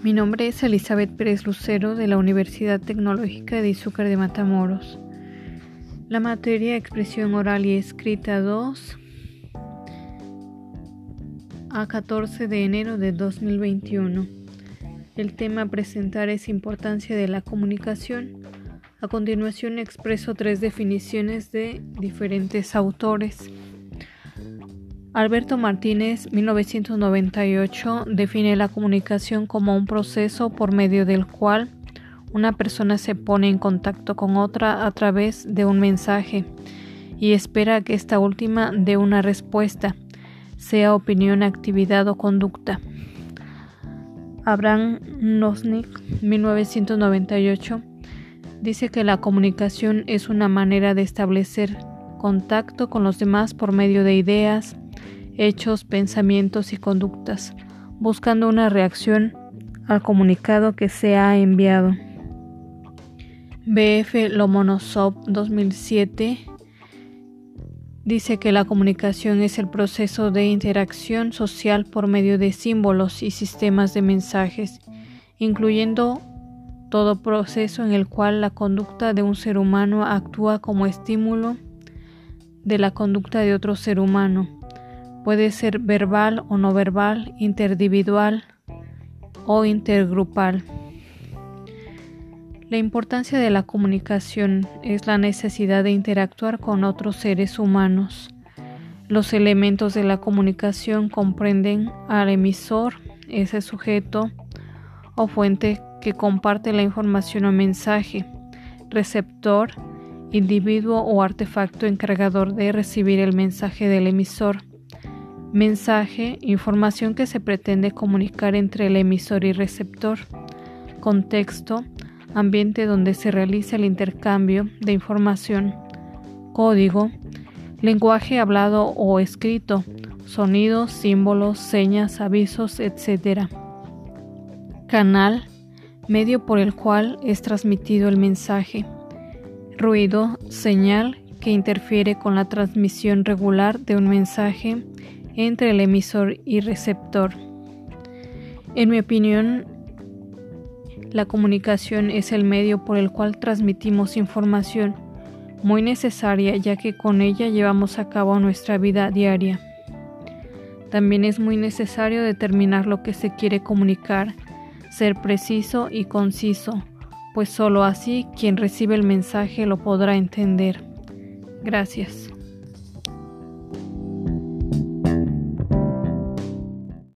Mi nombre es Elizabeth Pérez Lucero de la Universidad Tecnológica de Izúcar de Matamoros. La materia Expresión Oral y Escrita 2 a 14 de enero de 2021. El tema a presentar es importancia de la comunicación. A continuación expreso tres definiciones de diferentes autores. Alberto Martínez, 1998, define la comunicación como un proceso por medio del cual una persona se pone en contacto con otra a través de un mensaje y espera que esta última dé una respuesta, sea opinión, actividad o conducta. Abraham Nosnik, 1998, dice que la comunicación es una manera de establecer contacto con los demás por medio de ideas, hechos, pensamientos y conductas, buscando una reacción al comunicado que se ha enviado. BF Lomonosov 2007 dice que la comunicación es el proceso de interacción social por medio de símbolos y sistemas de mensajes, incluyendo todo proceso en el cual la conducta de un ser humano actúa como estímulo de la conducta de otro ser humano Puede ser verbal o no verbal, interindividual o intergrupal. La importancia de la comunicación es la necesidad de interactuar con otros seres humanos. Los elementos de la comunicación comprenden al emisor, ese sujeto o fuente que comparte la información o mensaje, receptor, individuo o artefacto encargador de recibir el mensaje del emisor, Mensaje, información que se pretende comunicar entre el emisor y receptor. Contexto, ambiente donde se realiza el intercambio de información. Código, lenguaje hablado o escrito, sonidos, símbolos, señas, avisos, etc. Canal, medio por el cual es transmitido el mensaje. Ruido, señal que interfiere con la transmisión regular de un mensaje entre el emisor y receptor. En mi opinión, la comunicación es el medio por el cual transmitimos información, muy necesaria ya que con ella llevamos a cabo nuestra vida diaria. También es muy necesario determinar lo que se quiere comunicar, ser preciso y conciso, pues solo así quien recibe el mensaje lo podrá entender. Gracias.